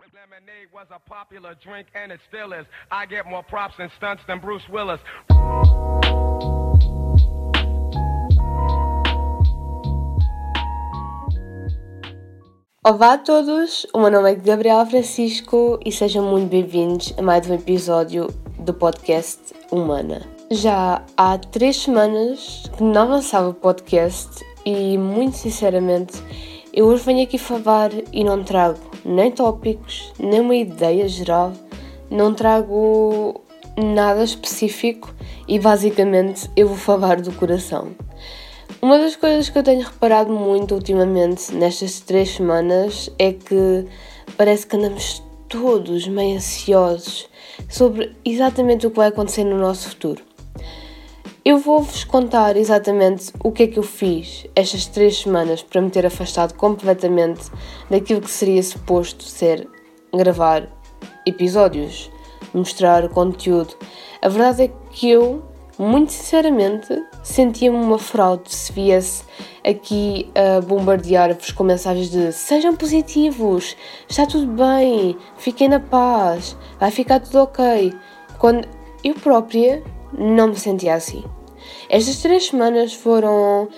Lemonade was a popular drink and it still is. I get more props and stunts than Bruce Willis. Olá a todos, o meu nome é Gabriela Francisco e sejam muito bem-vindos a mais um episódio do podcast Humana. Já há três semanas que não lançava o podcast e, muito sinceramente, eu hoje venho aqui falar e não trago nem tópicos, nem uma ideia geral, não trago nada específico e basicamente eu vou falar do coração. Uma das coisas que eu tenho reparado muito ultimamente nestas três semanas é que parece que andamos todos meio ansiosos sobre exatamente o que vai acontecer no nosso futuro. Eu vou-vos contar exatamente o que é que eu fiz estas três semanas para me ter afastado completamente daquilo que seria suposto ser gravar episódios, mostrar conteúdo. A verdade é que eu, muito sinceramente, sentia-me uma fraude se viesse aqui a bombardear-vos com mensagens de sejam positivos, está tudo bem, fiquem na paz, vai ficar tudo ok. Quando eu própria não me sentia assim. Estas três semanas foram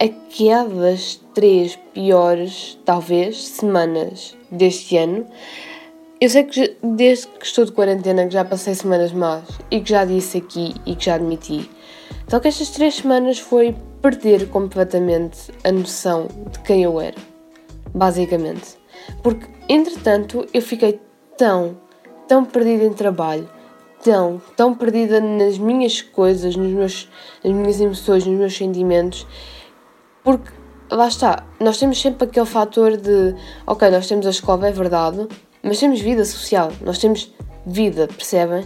aquelas três piores, talvez, semanas deste ano. Eu sei que desde que estou de quarentena que já passei semanas más e que já disse aqui e que já admiti. Só que estas três semanas foi perder completamente a noção de quem eu era. Basicamente. Porque, entretanto, eu fiquei tão, tão perdida em trabalho, tão, tão perdida nas minhas coisas, nos meus, nas minhas emoções, nos meus sentimentos, porque lá está, nós temos sempre aquele fator de ok, nós temos a escola, é verdade, mas temos vida social, nós temos vida, percebem?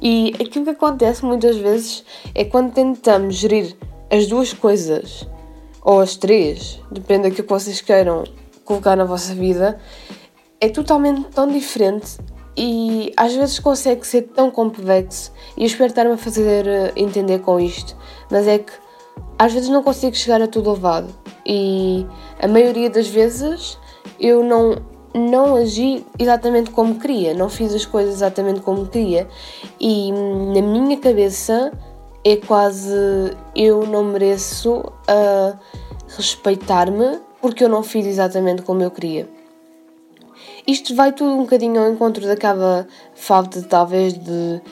E aquilo que acontece muitas vezes é quando tentamos gerir as duas coisas, ou as três, depende daquilo que vocês queiram colocar na vossa vida, é totalmente tão diferente e às vezes consegue ser tão complexo e eu espero estar-me a fazer eh, entender com isto, mas é que às vezes não consigo chegar a tudo levado e a maioria das vezes eu não, não agi exatamente como queria, não fiz as coisas exatamente como queria e na minha cabeça é quase eu não mereço uh, respeitar-me porque eu não fiz exatamente como eu queria. Isto vai tudo um bocadinho ao encontro daquela falta, talvez, de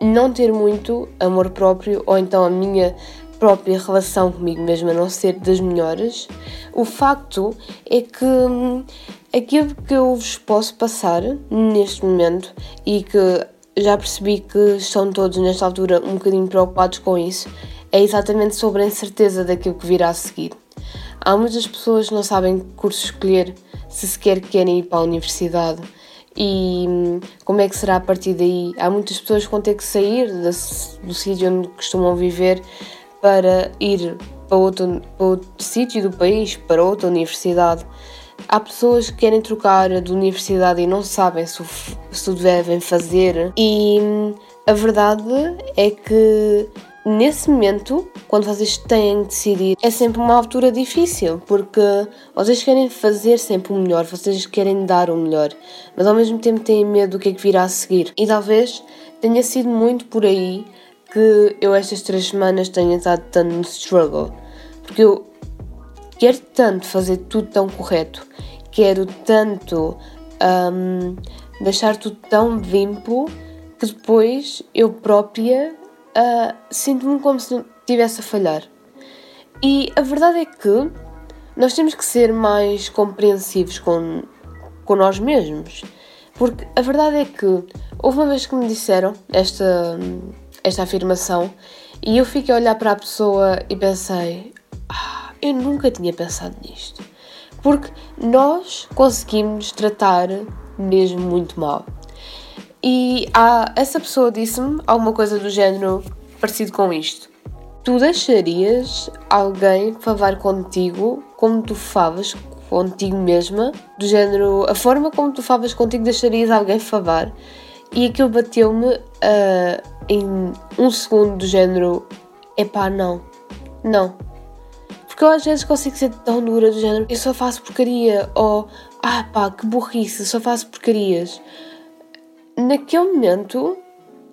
não ter muito amor próprio ou então a minha própria relação comigo mesma não ser das melhores. O facto é que hum, aquilo que eu vos posso passar neste momento e que já percebi que estão todos nesta altura um bocadinho preocupados com isso é exatamente sobre a incerteza daquilo que virá a seguir. Há muitas pessoas que não sabem que curso escolher se sequer querem ir para a universidade e hum, como é que será a partir daí. Há muitas pessoas que vão ter que sair do sítio onde costumam viver para ir para outro, para outro sítio do país, para outra universidade. Há pessoas que querem trocar de universidade e não sabem se o, se o devem fazer, e hum, a verdade é que nesse momento, quando vocês têm de decidir, é sempre uma altura difícil, porque vocês querem fazer sempre o melhor, vocês querem dar o melhor, mas ao mesmo tempo têm medo do que é que virá a seguir. E talvez tenha sido muito por aí que eu estas três semanas tenha estado tanto no struggle, porque eu quero tanto fazer tudo tão correto, quero tanto um, deixar tudo tão limpo que depois eu própria uh, sinto-me como se estivesse a falhar. E a verdade é que nós temos que ser mais compreensivos com, com nós mesmos. Porque a verdade é que houve uma vez que me disseram esta, esta afirmação e eu fiquei a olhar para a pessoa e pensei: ah, eu nunca tinha pensado nisto. Porque nós conseguimos tratar mesmo muito mal. E há, essa pessoa disse-me alguma coisa do género parecido com isto. Tu deixarias alguém falar contigo como tu falas contigo mesma? Do género, a forma como tu falas contigo, deixarias alguém falar? E aquilo bateu-me uh, em um segundo, do género, epá, não, não. Porque eu às vezes consigo ser tão dura do género, eu só faço porcaria, ou ah pá, que burrice, só faço porcarias. Naquele momento,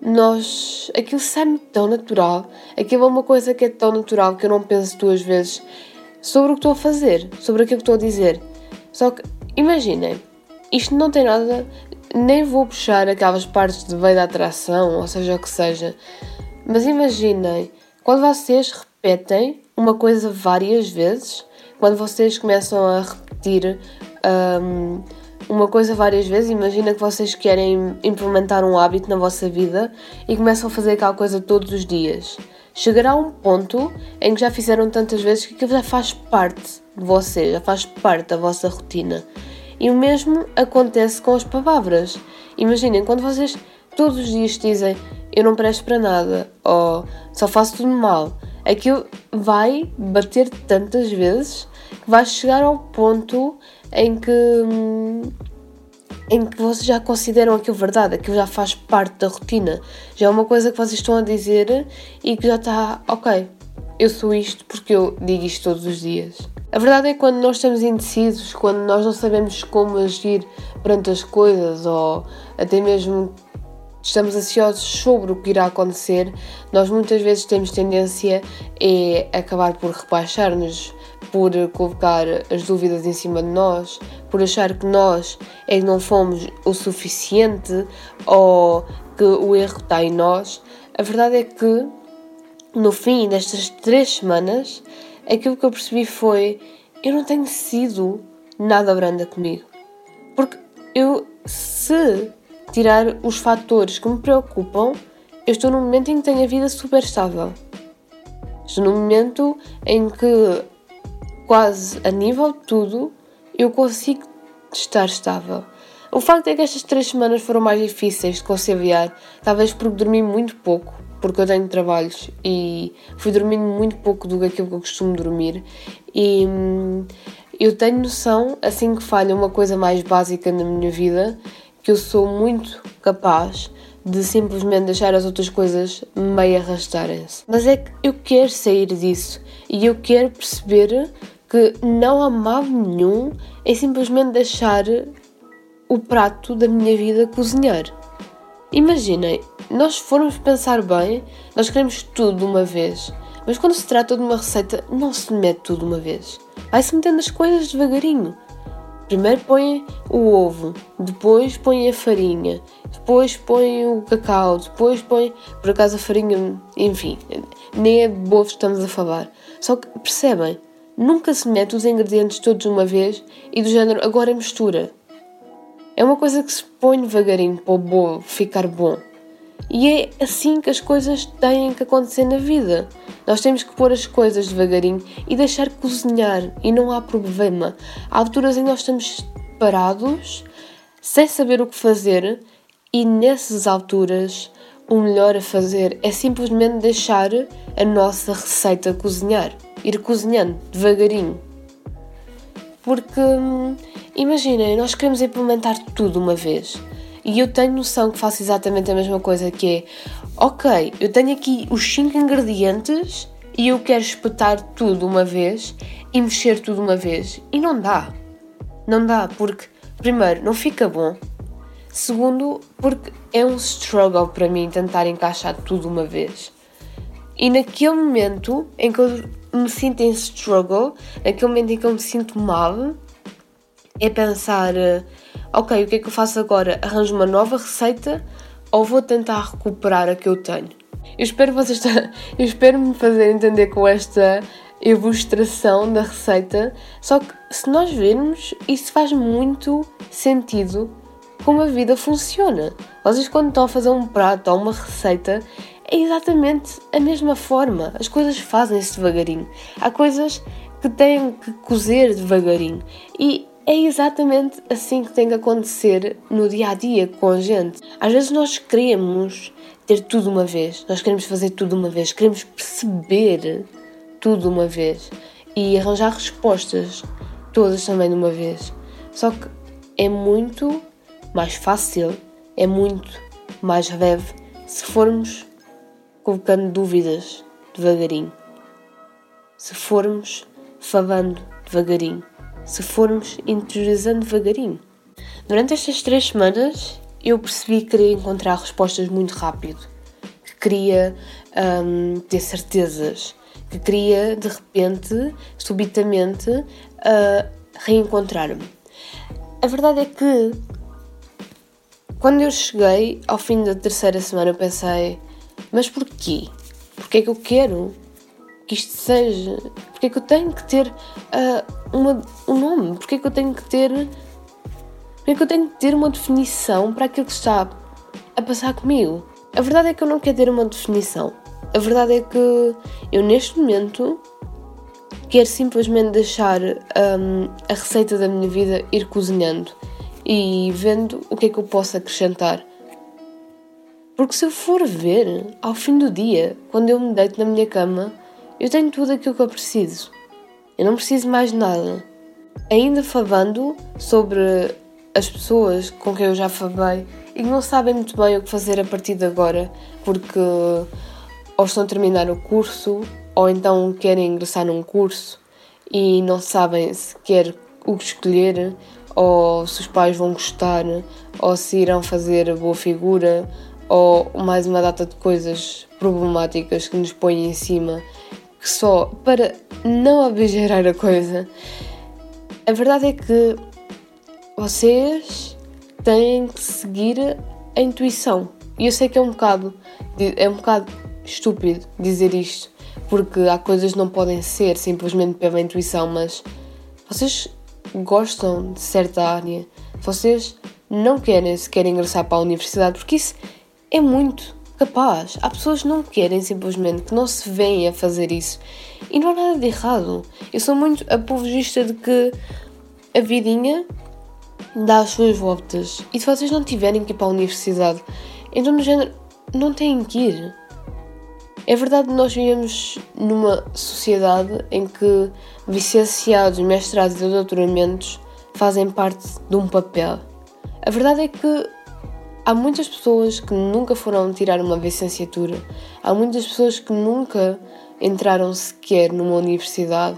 nós. aquilo sai-me tão natural, aquilo é uma coisa que é tão natural que eu não penso duas vezes sobre o que estou a fazer, sobre aquilo que estou a dizer. Só que, imaginem, isto não tem nada, nem vou puxar aquelas partes de veio da atração, ou seja o que seja, mas imaginem, quando vocês repetem uma coisa várias vezes, quando vocês começam a repetir um, uma coisa várias vezes, imagina que vocês querem implementar um hábito na vossa vida e começam a fazer aquela coisa todos os dias. Chegará um ponto em que já fizeram tantas vezes que aquilo já faz parte de vocês, já faz parte da vossa rotina. E o mesmo acontece com as palavras. Imaginem, quando vocês todos os dias dizem eu não presto para nada ou só faço tudo mal, aquilo vai bater tantas vezes que vai chegar ao ponto em que em que vocês já consideram aquilo verdade, aquilo já faz parte da rotina, já é uma coisa que vocês estão a dizer e que já está, ok, eu sou isto porque eu digo isto todos os dias. A verdade é que quando nós estamos indecisos, quando nós não sabemos como agir perante as coisas ou até mesmo estamos ansiosos sobre o que irá acontecer, nós muitas vezes temos tendência a acabar por rebaixar-nos, por colocar as dúvidas em cima de nós, por achar que nós é que não fomos o suficiente ou que o erro está em nós. A verdade é que no fim destas três semanas, aquilo que eu percebi foi: eu não tenho sido nada branda comigo. Porque eu, se tirar os fatores que me preocupam, eu estou num momento em que tenho a vida super estável. Estou num momento em que, quase a nível de tudo, eu consigo estar estável. O facto é que estas três semanas foram mais difíceis de conciliar, talvez porque dormi muito pouco, porque eu tenho trabalhos e fui dormindo muito pouco do que aquilo que eu costumo dormir. E hum, eu tenho noção, assim que falha uma coisa mais básica na minha vida, que eu sou muito capaz de simplesmente deixar as outras coisas meio arrastarem-se. Mas é que eu quero sair disso e eu quero perceber que não há mal nenhum em simplesmente deixar o prato da minha vida cozinhar. Imaginem, nós formos pensar bem, nós queremos tudo de uma vez, mas quando se trata de uma receita, não se mete tudo de uma vez. Vai-se metendo as coisas devagarinho. Primeiro põe o ovo, depois põe a farinha, depois põe o cacau, depois põe, por acaso, a farinha, enfim, nem é de que estamos a falar. Só que percebem, nunca se mete os ingredientes todos de uma vez e do género agora mistura. É uma coisa que se põe devagarinho para o bolo ficar bom. E é assim que as coisas têm que acontecer na vida. Nós temos que pôr as coisas devagarinho e deixar cozinhar e não há problema. Há alturas em que nós estamos parados, sem saber o que fazer, e nessas alturas o melhor a fazer é simplesmente deixar a nossa receita cozinhar, ir cozinhando devagarinho. Porque hum, imaginem, nós queremos implementar tudo uma vez. E eu tenho noção que faço exatamente a mesma coisa, que é, ok, eu tenho aqui os 5 ingredientes e eu quero espetar tudo uma vez e mexer tudo uma vez. E não dá. Não dá, porque, primeiro, não fica bom. Segundo, porque é um struggle para mim tentar encaixar tudo uma vez. E naquele momento em que eu me sinto em struggle, naquele momento em que eu me sinto mal, é pensar ok, o que é que eu faço agora? Arranjo uma nova receita ou vou tentar recuperar a que eu tenho? Eu espero vocês eu espero me fazer entender com esta ilustração da receita, só que se nós virmos, isso faz muito sentido como a vida funciona. Vocês quando estão a fazer um prato ou uma receita, é exatamente a mesma forma. As coisas fazem-se devagarinho. Há coisas que têm que cozer devagarinho. E é exatamente assim que tem que acontecer no dia a dia com a gente. Às vezes nós queremos ter tudo uma vez, nós queremos fazer tudo uma vez, queremos perceber tudo uma vez e arranjar respostas todas também de uma vez. Só que é muito mais fácil, é muito mais leve se formos colocando dúvidas devagarinho. Se formos falando devagarinho, se formos interiorizando devagarinho. Durante estas três semanas eu percebi que queria encontrar respostas muito rápido, que queria um, ter certezas, que queria de repente, subitamente, uh, reencontrar-me. A verdade é que quando eu cheguei ao fim da terceira semana eu pensei, mas porquê? Porquê é que eu quero que isto seja? Porquê é que eu tenho que ter uh, uma, um nome? Porquê é que eu tenho que ter. Porquê é que eu tenho que ter uma definição para aquilo que está a passar comigo? A verdade é que eu não quero ter uma definição. A verdade é que eu neste momento quero simplesmente deixar um, a receita da minha vida ir cozinhando e vendo o que é que eu posso acrescentar. Porque se eu for ver, ao fim do dia, quando eu me deito na minha cama, eu tenho tudo aquilo que eu preciso. Eu não preciso mais nada. Ainda falando sobre as pessoas com quem eu já falei e que não sabem muito bem o que fazer a partir de agora, porque ou estão a terminar o curso, ou então querem ingressar num curso e não sabem sequer o que escolher, ou se os pais vão gostar, ou se irão fazer boa figura, ou mais uma data de coisas problemáticas que nos põem em cima, que só para não abigerar a coisa. A verdade é que vocês têm que seguir a intuição. E eu sei que é um bocado, é um bocado estúpido dizer isto, porque há coisas que não podem ser simplesmente pela intuição, mas vocês gostam de certa área, vocês não querem sequer ingressar para a universidade, porque isso é muito capaz. Há pessoas que não querem simplesmente, que não se veem a fazer isso. E não há nada de errado. Eu sou muito apologista de que a vidinha dá as suas voltas. E se vocês não tiverem que ir para a universidade, então no género, não têm que ir. É verdade que nós vivemos numa sociedade em que licenciados, mestrados e doutoramentos fazem parte de um papel. A verdade é que há muitas pessoas que nunca foram tirar uma licenciatura, há muitas pessoas que nunca entraram sequer numa universidade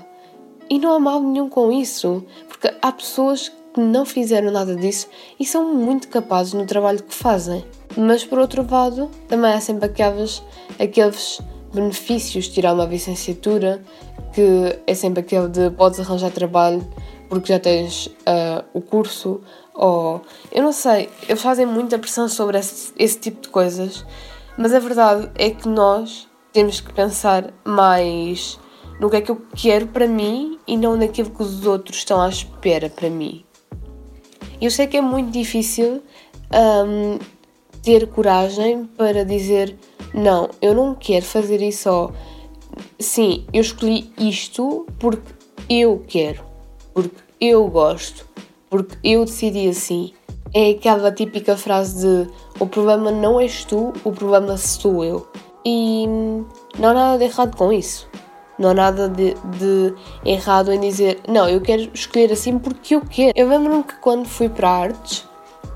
e não há mal nenhum com isso, porque há pessoas que não fizeram nada disso e são muito capazes no trabalho que fazem. Mas por outro lado, também há sempre aqueles, aqueles benefícios de tirar uma licenciatura, que é sempre aquele de podes arranjar trabalho porque já tens uh, o curso, ou eu não sei, eles fazem muita pressão sobre esse, esse tipo de coisas, mas a verdade é que nós temos que pensar mais no que é que eu quero para mim e não naquilo que os outros estão à espera para mim. Eu sei que é muito difícil um, ter coragem para dizer não, eu não quero fazer isso só. Sim, eu escolhi isto porque eu quero, porque eu gosto, porque eu decidi assim. É aquela típica frase de o problema não és tu, o problema sou eu. E não há nada de errado com isso. Não há nada de, de errado em dizer não, eu quero escolher assim porque eu quero. Eu lembro-me que quando fui para artes,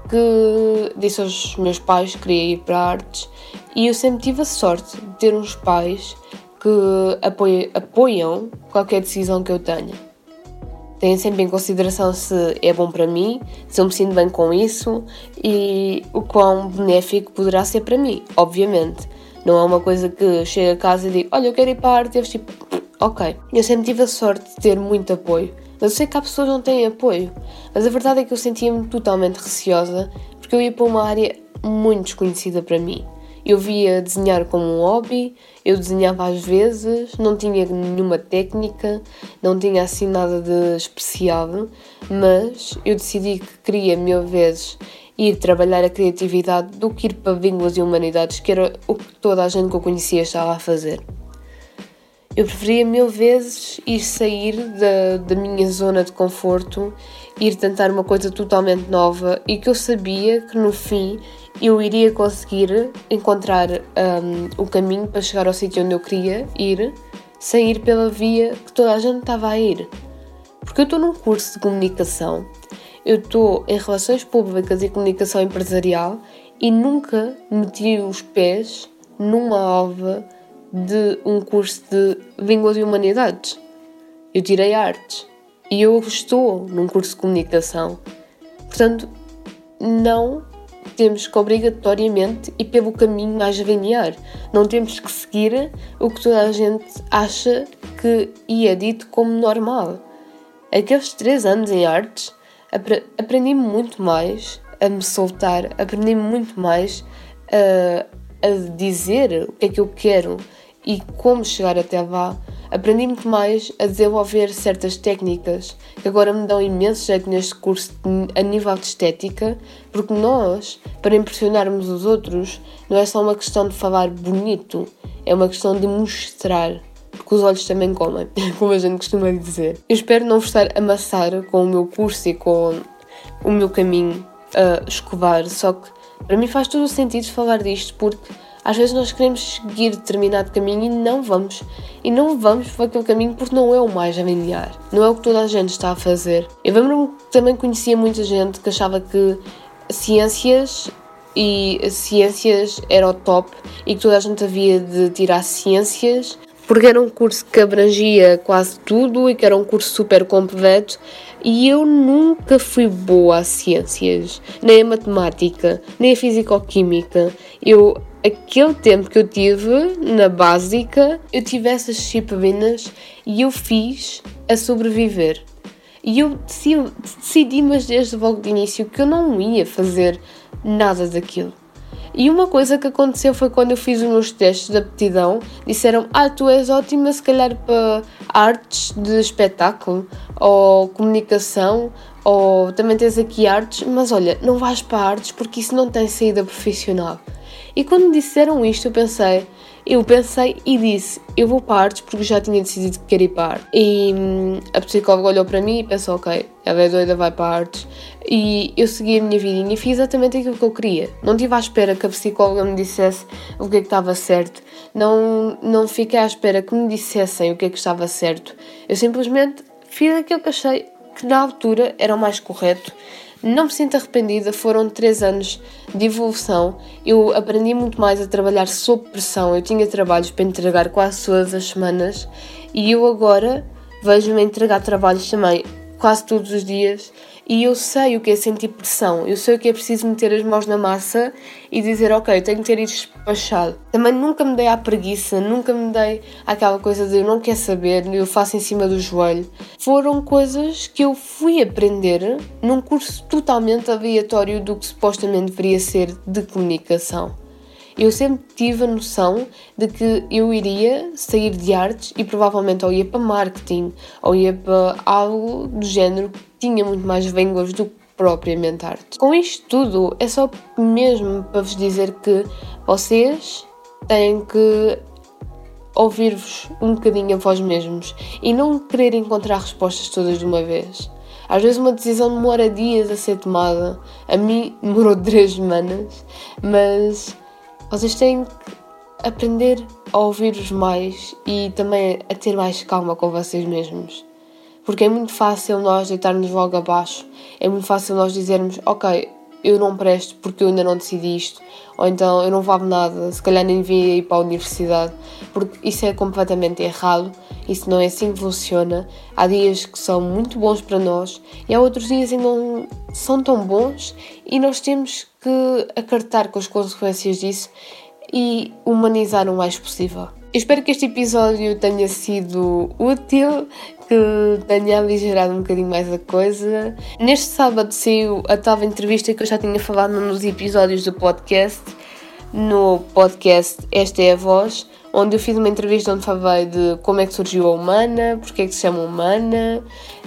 que disse aos meus pais que queria ir para artes e eu sempre tive a sorte de ter uns pais que apoiam, apoiam qualquer decisão que eu tenha. Têm sempre em consideração se é bom para mim, se eu me sinto bem com isso e o quão benéfico poderá ser para mim, obviamente. Não é uma coisa que chega a casa e digo, olha, eu quero ir para a arte, e tipo, ok. Eu sempre tive a sorte de ter muito apoio eu sei que há pessoas que não têm apoio, mas a verdade é que eu sentia-me totalmente receosa porque eu ia para uma área muito desconhecida para mim. Eu via desenhar como um hobby, eu desenhava às vezes, não tinha nenhuma técnica, não tinha assim nada de especial, mas eu decidi que queria mil vezes ir trabalhar a criatividade do que ir para línguas e humanidades, que era o que toda a gente que eu conhecia estava a fazer. Eu preferia mil vezes ir sair da, da minha zona de conforto, ir tentar uma coisa totalmente nova e que eu sabia que no fim eu iria conseguir encontrar um, o caminho para chegar ao sítio onde eu queria ir, sair pela via que toda a gente estava a ir. Porque eu estou num curso de comunicação, eu estou em relações públicas e comunicação empresarial e nunca meti os pés numa alva de um curso de Línguas e Humanidades. Eu tirei artes e eu estou num curso de comunicação. Portanto, não temos que obrigatoriamente ir pelo caminho mais linear. Não temos que seguir o que toda a gente acha que é dito como normal. Aqueles três anos em artes aprendi muito mais a me soltar, aprendi muito mais a, a dizer o que é que eu quero e como chegar até lá. Aprendi muito mais a desenvolver certas técnicas que agora me dão imenso jeito neste curso a nível de estética, porque nós, para impressionarmos os outros, não é só uma questão de falar bonito, é uma questão de mostrar. Porque os olhos também comem, como a gente costuma dizer. Eu espero não vos estar a amassar com o meu curso e com o meu caminho uh, escovar, só que para mim faz todo o sentido falar disto, porque às vezes nós queremos seguir determinado caminho e não vamos. E não vamos por aquele caminho porque não é o mais a. Não é o que toda a gente está a fazer. Eu lembro-me que também conhecia muita gente que achava que ciências e ciências era o top e que toda a gente havia de tirar ciências porque era um curso que abrangia quase tudo e que era um curso super completo e eu nunca fui boa a ciências, nem a matemática, nem a fisicoquímica. Eu aquele tempo que eu tive na básica, eu tive essas disciplinas e eu fiz a sobreviver. E eu decidi, decidi, mas desde logo de início, que eu não ia fazer nada daquilo. E uma coisa que aconteceu foi quando eu fiz os meus testes de aptidão, disseram: Ah, tu és ótima, se calhar para artes de espetáculo, ou comunicação, ou também tens aqui artes, mas olha, não vais para artes porque isso não tem saída profissional. E quando disseram isto, eu pensei, eu pensei e disse, eu vou para artes porque já tinha decidido que queria ir artes. E hum, a psicóloga olhou para mim e pensou, ok, ela é doida, vai para artes. E eu segui a minha vidinha e fiz exatamente aquilo que eu queria. Não estive à espera que a psicóloga me dissesse o que é que estava certo. Não, não fiquei à espera que me dissessem o que é que estava certo. Eu simplesmente fiz aquilo que achei que na altura era o mais correto não me sinto arrependida, foram três anos de evolução. Eu aprendi muito mais a trabalhar sob pressão. Eu tinha trabalhos para entregar quase todas as semanas e eu agora vejo-me entregar trabalhos também quase todos os dias e eu sei o que é sentir pressão, eu sei o que é preciso meter as mãos na massa e dizer, ok, tenho que ter isto despachado. Também nunca me dei à preguiça, nunca me dei àquela coisa de eu não quero saber, eu faço em cima do joelho. Foram coisas que eu fui aprender num curso totalmente aleatório do que supostamente deveria ser de comunicação eu sempre tive a noção de que eu iria sair de artes e provavelmente ou ia para marketing ou ia para algo do género tinha muito mais vengas do que propriamente arte. Com isto tudo, é só mesmo para vos dizer que vocês têm que ouvir-vos um bocadinho a vós mesmos e não querer encontrar respostas todas de uma vez. Às vezes uma decisão demora dias a ser tomada. A mim demorou três semanas, mas vocês têm que aprender a ouvir-vos mais e também a ter mais calma com vocês mesmos. Porque é muito fácil nós deitarmos logo abaixo, é muito fácil nós dizermos: Ok, eu não presto porque eu ainda não decidi isto, ou então eu não valo nada, se calhar nem devia ir para a universidade, porque isso é completamente errado, isso não é assim que funciona. Há dias que são muito bons para nós e há outros dias que não são tão bons e nós temos que acartar com as consequências disso e humanizar o mais possível. Espero que este episódio tenha sido útil, que tenha aligerado um bocadinho mais a coisa. Neste sábado saiu a tal entrevista que eu já tinha falado nos episódios do podcast, no podcast Esta é a Voz, onde eu fiz uma entrevista onde falei de como é que surgiu a Humana, porque é que se chama Humana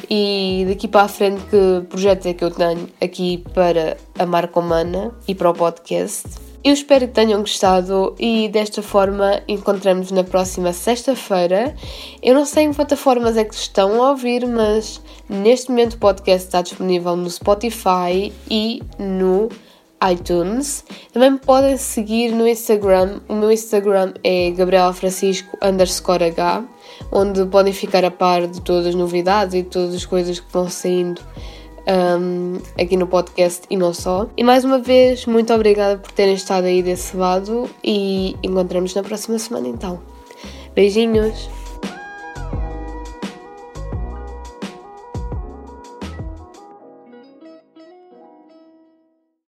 e daqui para a frente que projeto é que eu tenho aqui para a marca Humana e para o podcast. Eu espero que tenham gostado e desta forma encontramos na próxima sexta-feira. Eu não sei em que plataformas é que estão a ouvir, mas neste momento o podcast está disponível no Spotify e no iTunes. Também me podem seguir no Instagram. O meu Instagram é Gabriela Francisco underscore H, onde podem ficar a par de todas as novidades e todas as coisas que vão saindo um, aqui no podcast e não só. E mais uma vez, muito obrigada por terem estado aí desse lado e encontramos na próxima semana então. Beijinhos!